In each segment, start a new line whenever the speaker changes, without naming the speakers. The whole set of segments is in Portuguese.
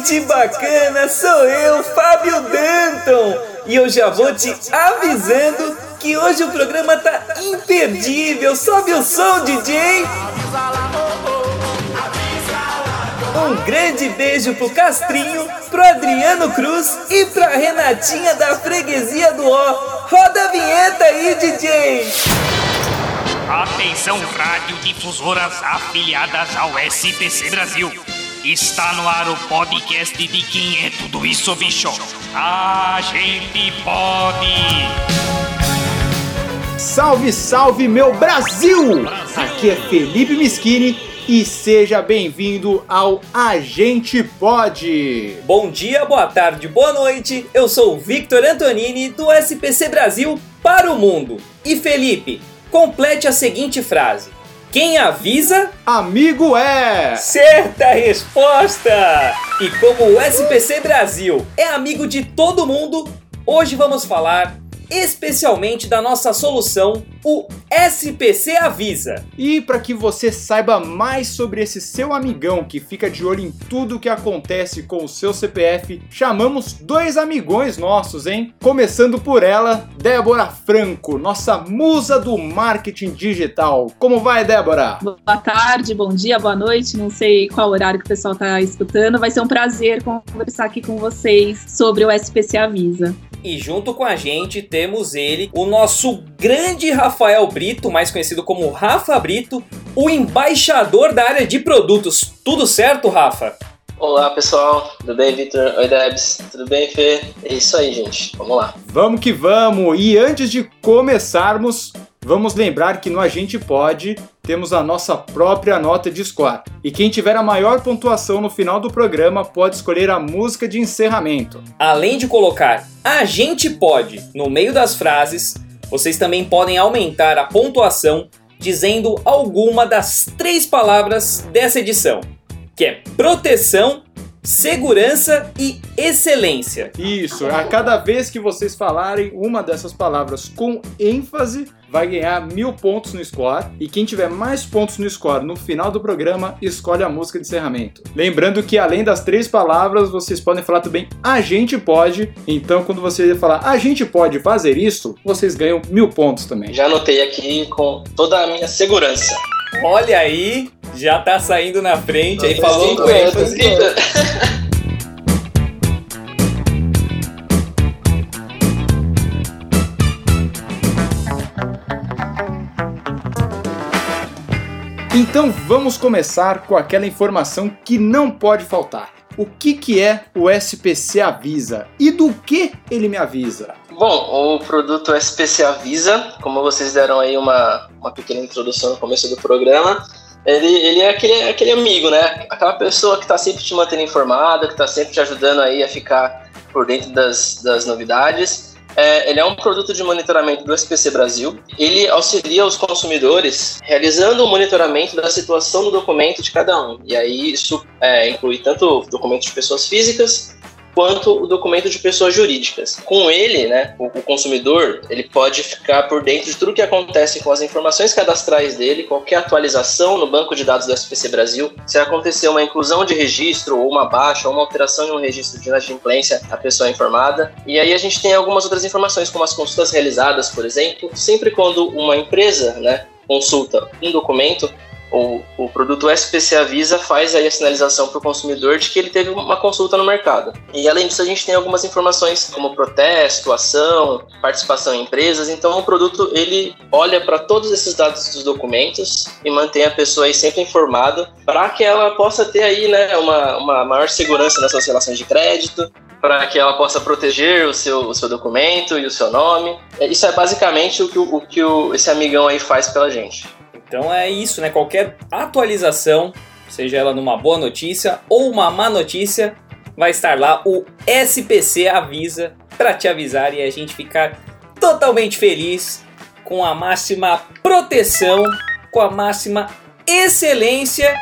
Gente bacana, sou eu, Fábio Danton. E eu já vou te avisando que hoje o programa tá imperdível. Sobe o som, DJ. Um grande beijo pro Castrinho, pro Adriano Cruz e pra Renatinha da Freguesia do Ó. Roda a vinheta aí, DJ!
Atenção, radiodifusoras afiliadas ao SPC Brasil. Está no ar o podcast de quem é tudo isso, bicho. A gente pode.
Salve, salve, meu Brasil! Aqui é Felipe Mischini e seja bem-vindo ao A Gente Pode.
Bom dia, boa tarde, boa noite. Eu sou o Victor Antonini do SPC Brasil para o mundo. E Felipe, complete a seguinte frase: quem avisa,
amigo é!
Certa resposta! E como o SPC Brasil é amigo de todo mundo, hoje vamos falar especialmente da nossa solução, o SPC Avisa.
E para que você saiba mais sobre esse seu amigão que fica de olho em tudo que acontece com o seu CPF, chamamos dois amigões nossos, hein? Começando por ela, Débora Franco, nossa musa do marketing digital. Como vai, Débora?
Boa tarde, bom dia, boa noite. Não sei qual horário que o pessoal está escutando. Vai ser um prazer conversar aqui com vocês sobre o SPC Avisa.
E junto com a gente temos ele, o nosso grande Rafael Brito, mais conhecido como Rafa Brito, o embaixador da área de produtos. Tudo certo, Rafa?
Olá pessoal, tudo bem, Vitor? Oi, Debs, tudo bem, Fê? É isso aí, gente, vamos lá.
Vamos que vamos! E antes de começarmos, vamos lembrar que no A Gente Pode temos a nossa própria nota de score. E quem tiver a maior pontuação no final do programa pode escolher a música de encerramento.
Além de colocar a gente pode no meio das frases, vocês também podem aumentar a pontuação dizendo alguma das três palavras dessa edição, que é proteção, segurança e excelência.
Isso, a cada vez que vocês falarem uma dessas palavras com ênfase, vai ganhar mil pontos no score. E quem tiver mais pontos no score no final do programa, escolhe a música de encerramento. Lembrando que além das três palavras, vocês podem falar também a gente pode. Então, quando você falar a gente pode fazer isso, vocês ganham mil pontos também.
Já anotei aqui com toda a minha segurança.
Olha aí, já tá saindo na frente, aí falou com ênfase.
Então vamos começar com aquela informação que não pode faltar. O que, que é o SPC Avisa e do que ele me avisa?
Bom, o produto SPC Avisa, como vocês deram aí uma, uma pequena introdução no começo do programa, ele, ele é aquele, aquele amigo, né? Aquela pessoa que está sempre te mantendo informada, que está sempre te ajudando aí a ficar por dentro das, das novidades. É, ele é um produto de monitoramento do SPC Brasil. Ele auxilia os consumidores realizando o monitoramento da situação do documento de cada um. E aí isso é, inclui tanto documentos de pessoas físicas quanto o documento de pessoas jurídicas. Com ele, né, o, o, consumidor, ele pode ficar por dentro de tudo que acontece com as informações cadastrais dele, qualquer atualização no banco de dados do SPC Brasil, se acontecer uma inclusão de registro ou uma baixa ou uma alteração em um registro de inadimplência, a pessoa é informada. E aí a gente tem algumas outras informações, como as consultas realizadas, por exemplo, sempre quando uma empresa, né, consulta um documento, o, o produto SPC Avisa faz aí a sinalização para o consumidor de que ele teve uma consulta no mercado. E além disso, a gente tem algumas informações como protesto, ação, participação em empresas. Então, o produto ele olha para todos esses dados dos documentos e mantém a pessoa aí sempre informada para que ela possa ter aí né, uma, uma maior segurança nas suas relações de crédito, para que ela possa proteger o seu, o seu documento e o seu nome. Isso é basicamente o que, o, o que o, esse amigão aí faz pela gente.
Então é isso, né? Qualquer atualização, seja ela numa boa notícia ou uma má notícia, vai estar lá o SPC avisa para te avisar e a gente ficar totalmente feliz com a máxima proteção, com a máxima excelência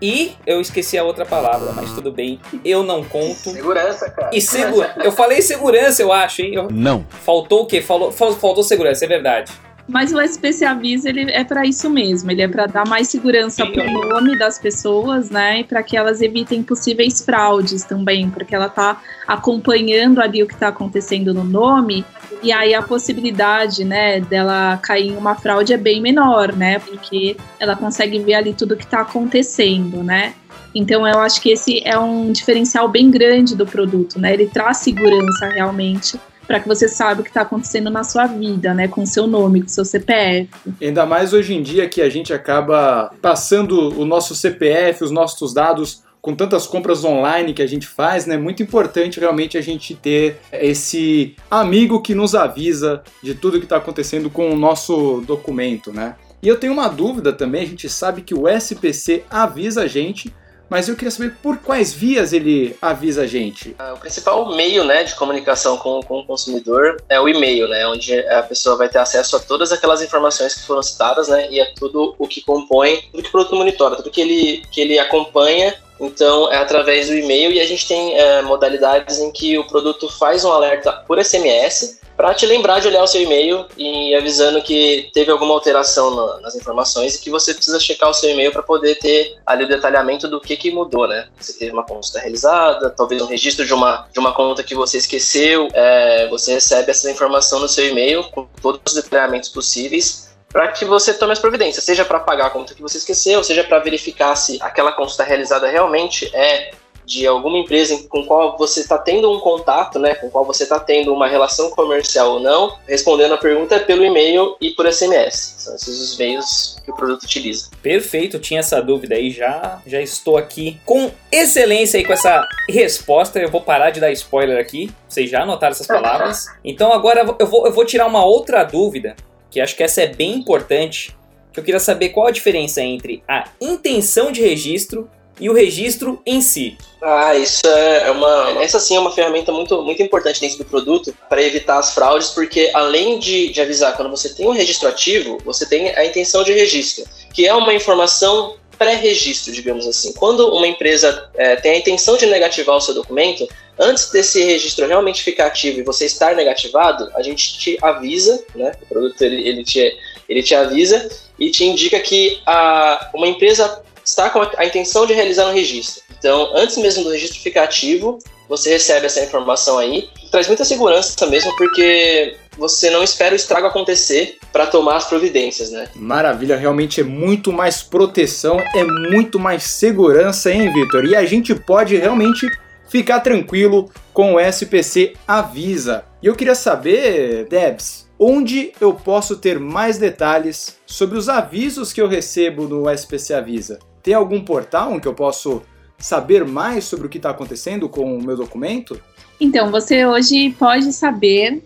e eu esqueci a outra palavra, mas tudo bem. Eu não conto.
Segurança, cara.
E segura. Eu falei segurança, eu acho, hein? Eu...
Não.
Faltou o quê? Falou... Faltou segurança, é verdade.
Mas o SPC Avisa ele é para isso mesmo, ele é para dar mais segurança para o nome das pessoas, né, e para que elas evitem possíveis fraudes também, porque ela está acompanhando ali o que está acontecendo no nome e aí a possibilidade, né, dela cair em uma fraude é bem menor, né, porque ela consegue ver ali tudo o que está acontecendo, né. Então eu acho que esse é um diferencial bem grande do produto, né? Ele traz segurança realmente para que você saiba o que está acontecendo na sua vida, né? Com o seu nome, com o seu CPF.
Ainda mais hoje em dia que a gente acaba passando o nosso CPF, os nossos dados com tantas compras online que a gente faz, né? Muito importante realmente a gente ter esse amigo que nos avisa de tudo que está acontecendo com o nosso documento, né? E eu tenho uma dúvida também, a gente sabe que o SPC avisa a gente mas eu queria saber por quais vias ele avisa a gente.
Ah, o principal meio né, de comunicação com, com o consumidor é o e-mail, né, onde a pessoa vai ter acesso a todas aquelas informações que foram citadas né, e a tudo o que compõe, tudo que o produto monitora, tudo que ele, que ele acompanha então, é através do e-mail e a gente tem é, modalidades em que o produto faz um alerta por SMS para te lembrar de olhar o seu e-mail e avisando que teve alguma alteração nas informações e que você precisa checar o seu e-mail para poder ter ali o detalhamento do que, que mudou, né? Você teve uma consulta realizada, talvez um registro de uma, de uma conta que você esqueceu, é, você recebe essa informação no seu e-mail com todos os detalhamentos possíveis para que você tome as providências, seja para pagar a conta que você esqueceu, seja para verificar se aquela consulta realizada realmente é de alguma empresa com qual você está tendo um contato, né, com qual você está tendo uma relação comercial ou não, respondendo a pergunta é pelo e-mail e por SMS. São esses os meios que o produto utiliza.
Perfeito, tinha essa dúvida aí já, já estou aqui com excelência aí com essa resposta. Eu vou parar de dar spoiler aqui, vocês já anotaram essas palavras. Então agora eu vou, eu vou tirar uma outra dúvida, que acho que essa é bem importante, que eu queria saber qual a diferença entre a intenção de registro e o registro em si.
Ah, isso é uma. Essa sim é uma ferramenta muito, muito importante dentro do produto para evitar as fraudes, porque além de, de avisar quando você tem um registro ativo, você tem a intenção de registro, que é uma informação pré-registro, digamos assim. Quando uma empresa é, tem a intenção de negativar o seu documento, antes desse registro realmente ficar ativo e você estar negativado, a gente te avisa, né? O produto ele, ele, te, ele te avisa e te indica que a, uma empresa está com a, intenção de realizar um registro. Então, antes mesmo do registro ficar ativo, você recebe essa informação aí. Traz muita segurança mesmo, porque você não espera o estrago acontecer para tomar as providências, né?
Maravilha, realmente é muito mais proteção, é muito mais segurança, hein, Vitor? E a gente pode realmente ficar tranquilo com o SPC Avisa. E eu queria saber, Debs, onde eu posso ter mais detalhes sobre os avisos que eu recebo no SPC Avisa? Tem algum portal em que eu posso saber mais sobre o que está acontecendo com o meu documento?
Então, você hoje pode saber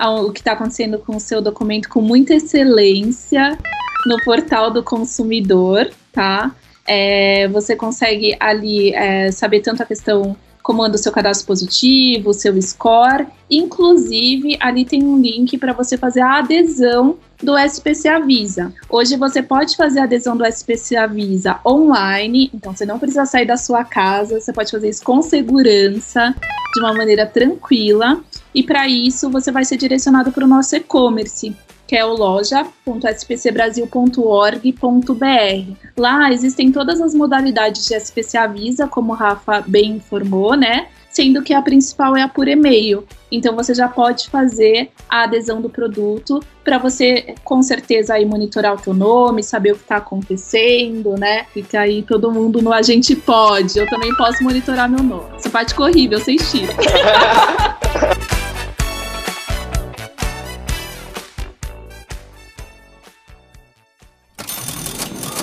o que está acontecendo com o seu documento com muita excelência no portal do consumidor, tá? É, você consegue ali é, saber tanto a questão comanda o seu cadastro positivo, o seu score. Inclusive, ali tem um link para você fazer a adesão do SPC Avisa. Hoje você pode fazer a adesão do SPC Avisa online, então você não precisa sair da sua casa, você pode fazer isso com segurança, de uma maneira tranquila. E para isso, você vai ser direcionado para o nosso e-commerce que é o loja.spcbrasil.org.br. Lá existem todas as modalidades de SPC Avisa, como o Rafa bem informou, né? Sendo que a principal é a por e-mail. Então você já pode fazer a adesão do produto para você com certeza aí monitorar o teu nome, saber o que está acontecendo, né? Fica aí todo mundo no a gente pode. Eu também posso monitorar meu nome. Essa parte horrível, sem chifre.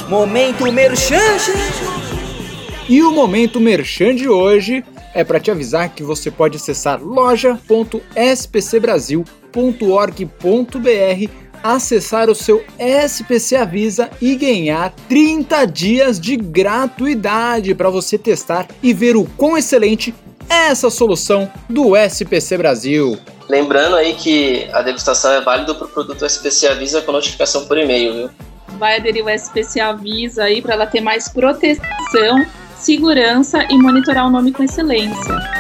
Momento Merchan!
E o Momento Merchan de hoje é para te avisar que você pode acessar loja.spcbrasil.org.br, acessar o seu SPC Avisa e ganhar 30 dias de gratuidade para você testar e ver o quão excelente é essa solução do SPC Brasil.
Lembrando aí que a degustação é válida para o produto SPC Avisa com notificação por e-mail, viu?
Vai aderir o SPC Avisa aí para ela ter mais proteção, segurança e monitorar o nome com excelência.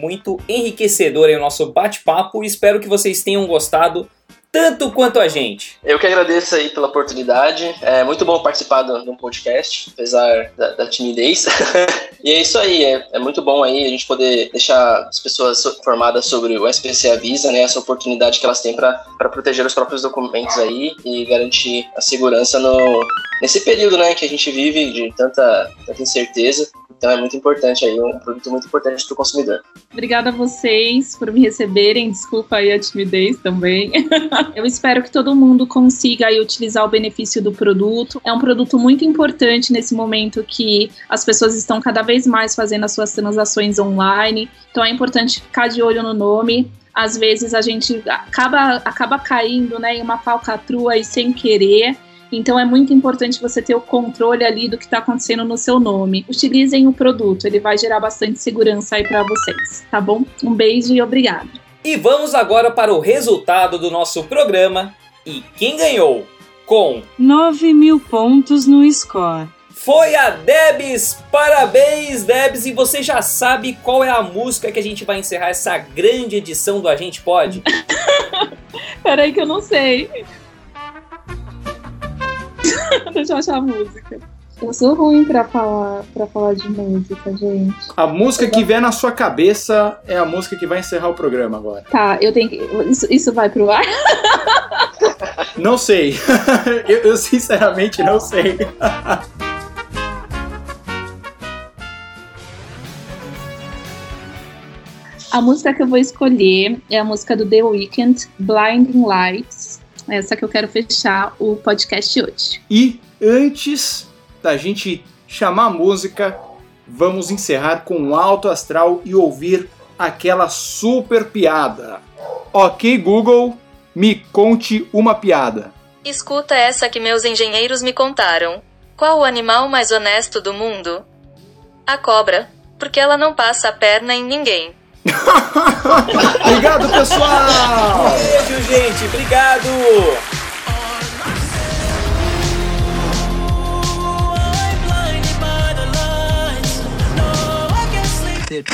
muito enriquecedor aí o nosso bate-papo espero que vocês tenham gostado tanto quanto a gente.
Eu que agradeço aí pela oportunidade. É muito bom participar de um podcast, apesar da, da timidez. e é isso aí, é, é, muito bom aí a gente poder deixar as pessoas informadas sobre o SPC Avisa, né? Essa oportunidade que elas têm para proteger os próprios documentos aí e garantir a segurança no, nesse período, né, que a gente vive de tanta, tanta incerteza. Então é muito importante aí, um produto muito importante para o consumidor.
Obrigada a vocês por me receberem. Desculpa aí a timidez também. Eu espero que todo mundo consiga aí utilizar o benefício do produto. É um produto muito importante nesse momento que as pessoas estão cada vez mais fazendo as suas transações online. Então é importante ficar de olho no nome. Às vezes a gente acaba, acaba caindo né, em uma falcatrua e sem querer. Então é muito importante você ter o controle ali do que está acontecendo no seu nome. Utilizem o produto, ele vai gerar bastante segurança aí para vocês, tá bom? Um beijo e obrigado.
E vamos agora para o resultado do nosso programa. E quem ganhou com
9 mil pontos no score
foi a Debs. Parabéns, Debs. E você já sabe qual é a música que a gente vai encerrar essa grande edição do A Gente Pode?
Peraí que eu não sei. Deixa eu achar a música. Eu sou ruim pra falar, pra falar de música, gente.
A música que vier na sua cabeça é a música que vai encerrar o programa agora.
Tá, eu tenho que. Isso, isso vai pro ar?
Não sei. eu, eu sinceramente não sei.
A música que eu vou escolher é a música do The Weeknd, Blinding Lights. É essa que eu quero fechar o podcast hoje.
E antes da gente chamar a música, vamos encerrar com um alto astral e ouvir aquela super piada. Ok, Google, me conte uma piada.
Escuta essa que meus engenheiros me contaram. Qual o animal mais honesto do mundo? A cobra, porque ela não passa a perna em ninguém.
Obrigado, pessoal!
Beijo, gente! Obrigado! Dude,